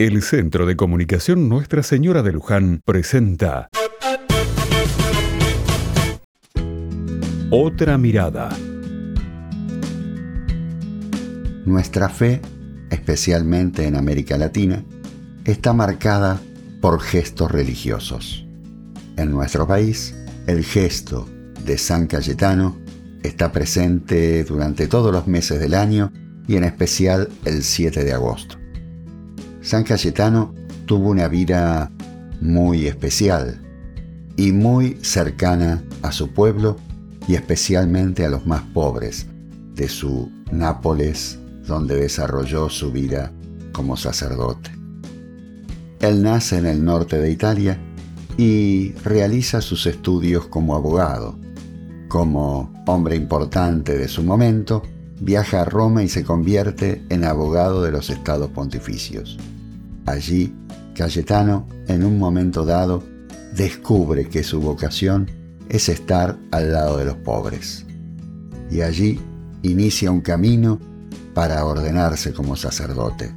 El Centro de Comunicación Nuestra Señora de Luján presenta Otra mirada. Nuestra fe, especialmente en América Latina, está marcada por gestos religiosos. En nuestro país, el gesto de San Cayetano está presente durante todos los meses del año y en especial el 7 de agosto. San Cayetano tuvo una vida muy especial y muy cercana a su pueblo y especialmente a los más pobres de su Nápoles, donde desarrolló su vida como sacerdote. Él nace en el norte de Italia y realiza sus estudios como abogado. Como hombre importante de su momento, viaja a Roma y se convierte en abogado de los estados pontificios. Allí, Cayetano, en un momento dado, descubre que su vocación es estar al lado de los pobres. Y allí inicia un camino para ordenarse como sacerdote.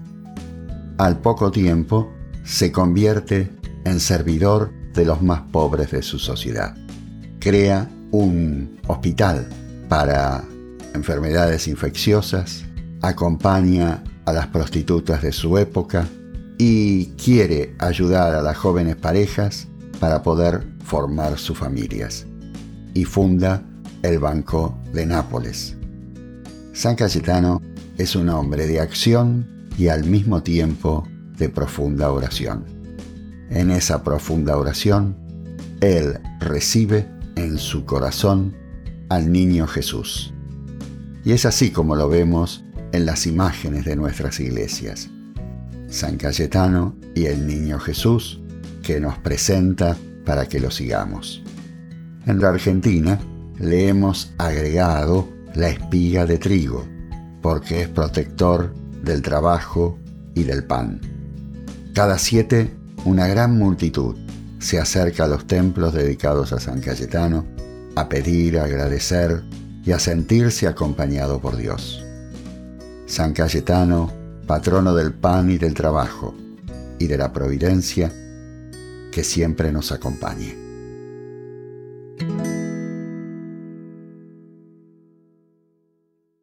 Al poco tiempo, se convierte en servidor de los más pobres de su sociedad. Crea un hospital para enfermedades infecciosas, acompaña a las prostitutas de su época, y quiere ayudar a las jóvenes parejas para poder formar sus familias. Y funda el Banco de Nápoles. San Cayetano es un hombre de acción y al mismo tiempo de profunda oración. En esa profunda oración, él recibe en su corazón al niño Jesús. Y es así como lo vemos en las imágenes de nuestras iglesias. San Cayetano y el Niño Jesús, que nos presenta para que lo sigamos. En la Argentina le hemos agregado la espiga de trigo, porque es protector del trabajo y del pan. Cada siete, una gran multitud se acerca a los templos dedicados a San Cayetano a pedir, a agradecer y a sentirse acompañado por Dios. San Cayetano patrono del pan y del trabajo y de la providencia, que siempre nos acompañe.